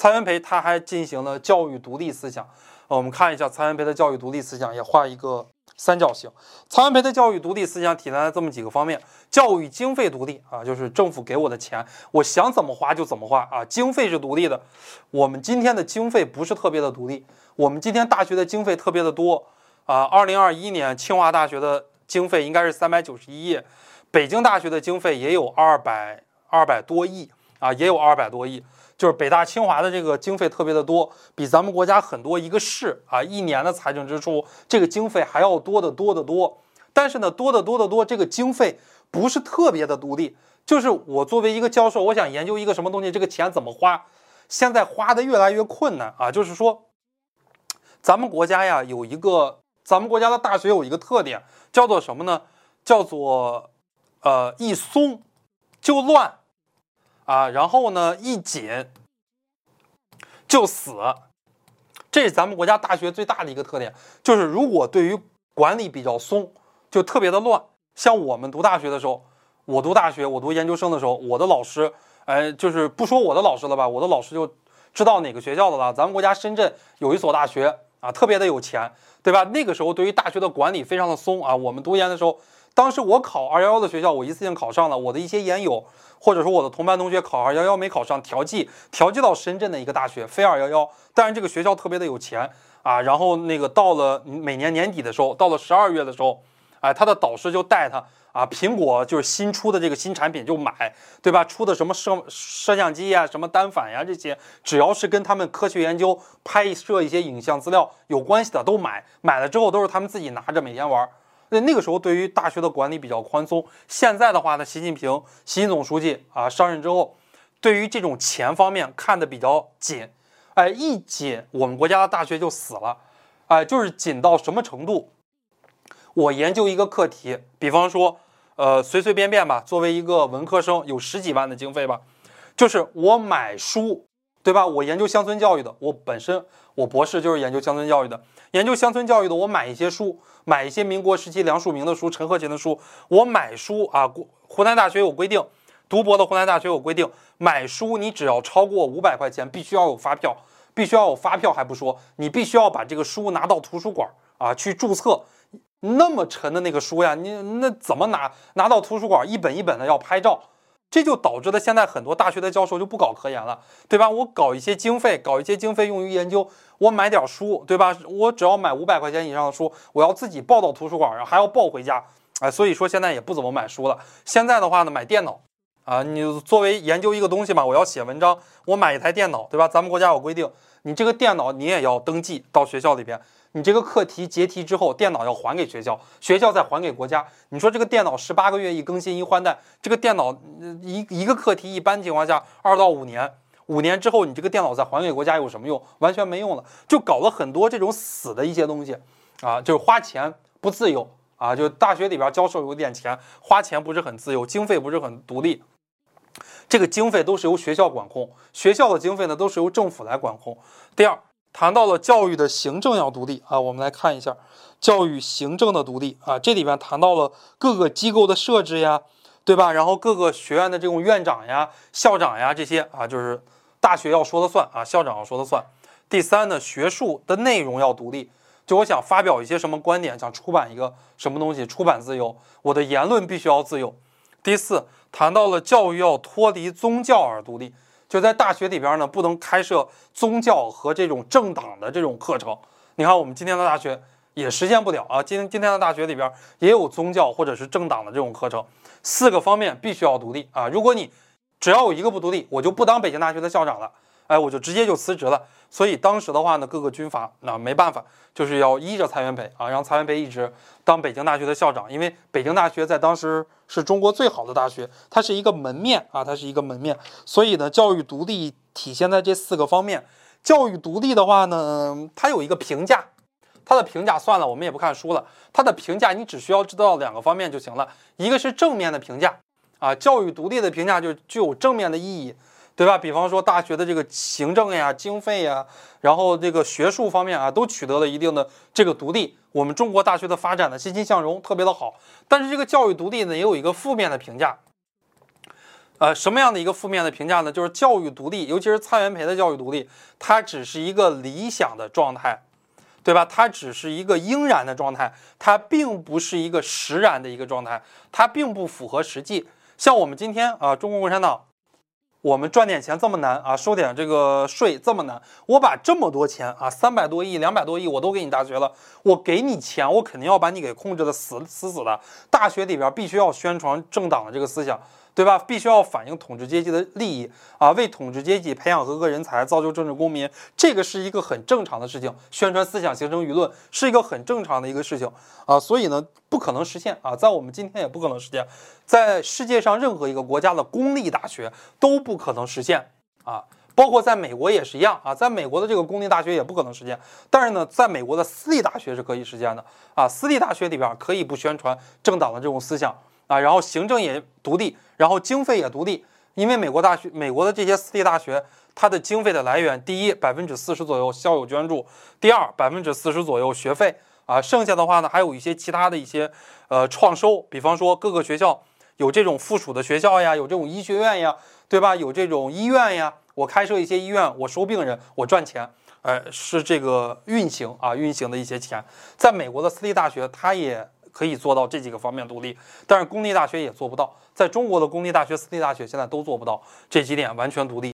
蔡元培他还进行了教育独立思想。呃我们看一下蔡元培的教育独立思想，也画一个三角形。蔡元培的教育独立思想体现在这么几个方面：教育经费独立啊，就是政府给我的钱，我想怎么花就怎么花啊，经费是独立的。我们今天的经费不是特别的独立，我们今天大学的经费特别的多啊。二零二一年清华大学的经费应该是三百九十一亿，北京大学的经费也有二百二百多亿啊，也有二百多亿。就是北大清华的这个经费特别的多，比咱们国家很多一个市啊一年的财政支出这个经费还要多得多得多。但是呢，多得多得多，这个经费不是特别的独立。就是我作为一个教授，我想研究一个什么东西，这个钱怎么花，现在花的越来越困难啊。就是说，咱们国家呀有一个，咱们国家的大学有一个特点，叫做什么呢？叫做呃一松就乱。啊，然后呢，一紧就死，这是咱们国家大学最大的一个特点。就是如果对于管理比较松，就特别的乱。像我们读大学的时候，我读大学，我读研究生的时候，我的老师，哎，就是不说我的老师了吧，我的老师就知道哪个学校的了。咱们国家深圳有一所大学啊，特别的有钱，对吧？那个时候对于大学的管理非常的松啊。我们读研的时候，当时我考二幺幺的学校，我一次性考上了，我的一些研友。或者说我的同班同学考二幺幺没考上，调剂调剂到深圳的一个大学，非二幺幺。但是这个学校特别的有钱啊，然后那个到了每年年底的时候，到了十二月的时候，哎，他的导师就带他啊，苹果就是新出的这个新产品就买，对吧？出的什么摄摄像机呀，什么单反呀这些，只要是跟他们科学研究拍摄一些影像资料有关系的都买，买了之后都是他们自己拿着每天玩。那那个时候，对于大学的管理比较宽松。现在的话呢，习近平，习总书记啊上任之后，对于这种钱方面看的比较紧，哎，一紧，我们国家的大学就死了，哎，就是紧到什么程度？我研究一个课题，比方说，呃，随随便便吧，作为一个文科生，有十几万的经费吧，就是我买书，对吧？我研究乡村教育的，我本身我博士就是研究乡村教育的，研究乡村教育的，我买一些书。买一些民国时期梁漱溟的书、陈鹤琴的书，我买书啊，湖南大学有规定，读博的湖南大学有规定，买书你只要超过五百块钱，必须要有发票，必须要有发票还不说，你必须要把这个书拿到图书馆啊去注册，那么沉的那个书呀，你那怎么拿拿到图书馆一本一本的要拍照？这就导致了现在很多大学的教授就不搞科研了，对吧？我搞一些经费，搞一些经费用于研究，我买点书，对吧？我只要买五百块钱以上的书，我要自己抱到图书馆然后，还要抱回家，哎，所以说现在也不怎么买书了。现在的话呢，买电脑啊，你作为研究一个东西嘛，我要写文章，我买一台电脑，对吧？咱们国家有规定，你这个电脑你也要登记到学校里边。你这个课题结题之后，电脑要还给学校，学校再还给国家。你说这个电脑十八个月一更新一换代，这个电脑一一个课题一般情况下二到五年，五年之后你这个电脑再还给国家有什么用？完全没用了，就搞了很多这种死的一些东西啊，就是花钱不自由啊，就大学里边教授有点钱，花钱不是很自由，经费不是很独立，这个经费都是由学校管控，学校的经费呢都是由政府来管控。第二。谈到了教育的行政要独立啊，我们来看一下教育行政的独立啊，这里边谈到了各个机构的设置呀，对吧？然后各个学院的这种院长呀、校长呀这些啊，就是大学要说了算啊，校长要说了算。第三呢，学术的内容要独立，就我想发表一些什么观点，想出版一个什么东西，出版自由，我的言论必须要自由。第四，谈到了教育要脱离宗教而独立。就在大学里边呢，不能开设宗教和这种政党的这种课程。你看，我们今天的大学也实现不了啊。今今天的大学里边也有宗教或者是政党的这种课程。四个方面必须要独立啊！如果你只要有一个不独立，我就不当北京大学的校长了。哎，我就直接就辞职了。所以当时的话呢，各个军阀那没办法，就是要依着蔡元培啊，让蔡元培一直当北京大学的校长。因为北京大学在当时是中国最好的大学，它是一个门面啊，它是一个门面。所以呢，教育独立体现在这四个方面。教育独立的话呢，它有一个评价，它的评价算了，我们也不看书了。它的评价你只需要知道两个方面就行了，一个是正面的评价啊，教育独立的评价就具有正面的意义。对吧？比方说大学的这个行政呀、经费呀，然后这个学术方面啊，都取得了一定的这个独立。我们中国大学的发展呢，欣欣向荣，特别的好。但是这个教育独立呢，也有一个负面的评价。呃，什么样的一个负面的评价呢？就是教育独立，尤其是蔡元培的教育独立，它只是一个理想的状态，对吧？它只是一个应然的状态，它并不是一个实然的一个状态，它并不符合实际。像我们今天啊，中国共产党，我们赚点钱这么难啊，收点这个税这么难，我把这么多钱啊，三百多亿、两百多亿，我都给你大学了，我给你钱，我肯定要把你给控制的死死死的。大学里边必须要宣传政党的这个思想。对吧？必须要反映统治阶级的利益啊，为统治阶级培养合格人才，造就政治公民，这个是一个很正常的事情。宣传思想，形成舆论，是一个很正常的一个事情啊。所以呢，不可能实现啊，在我们今天也不可能实现，在世界上任何一个国家的公立大学都不可能实现啊，包括在美国也是一样啊，在美国的这个公立大学也不可能实现。但是呢，在美国的私立大学是可以实现的啊，私立大学里边可以不宣传政党的这种思想。啊，然后行政也独立，然后经费也独立，因为美国大学、美国的这些私立大学，它的经费的来源，第一，百分之四十左右校友捐助；第二，百分之四十左右学费啊，剩下的话呢，还有一些其他的一些呃创收，比方说各个学校有这种附属的学校呀，有这种医学院呀，对吧？有这种医院呀，我开设一些医院，我收病人，我赚钱，呃，是这个运行啊，运行的一些钱，在美国的私立大学，它也。可以做到这几个方面独立，但是公立大学也做不到。在中国的公立大学、私立大学现在都做不到这几点完全独立。